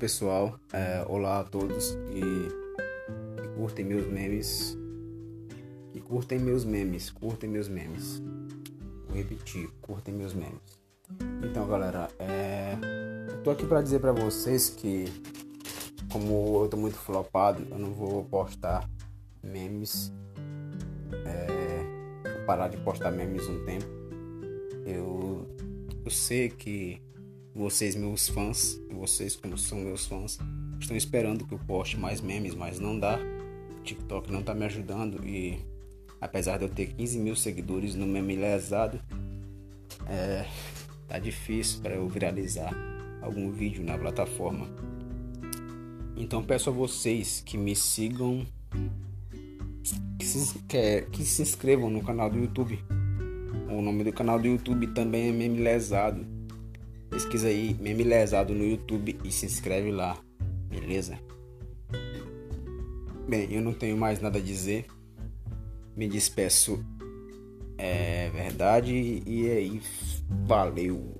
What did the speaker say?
pessoal, é, olá a todos que, que, curtem meus memes, que curtem meus memes, curtem meus memes. Vou repetir, curtem meus memes. Então, galera, é, eu tô aqui para dizer para vocês que, como eu tô muito flopado, eu não vou postar memes. É, vou parar de postar memes um tempo. Eu, eu sei que vocês, meus fãs, vocês como são meus fãs, estão esperando que eu poste mais memes, mas não dá. O TikTok não tá me ajudando e apesar de eu ter 15 mil seguidores no meme lesado, é, tá difícil para eu viralizar algum vídeo na plataforma. Então peço a vocês que me sigam, que se, que, que se inscrevam no canal do YouTube. O nome do canal do YouTube também é Meme Lesado. Pesquisa aí meme lesado no YouTube e se inscreve lá, beleza? Bem, eu não tenho mais nada a dizer. Me despeço. É verdade. E aí, valeu.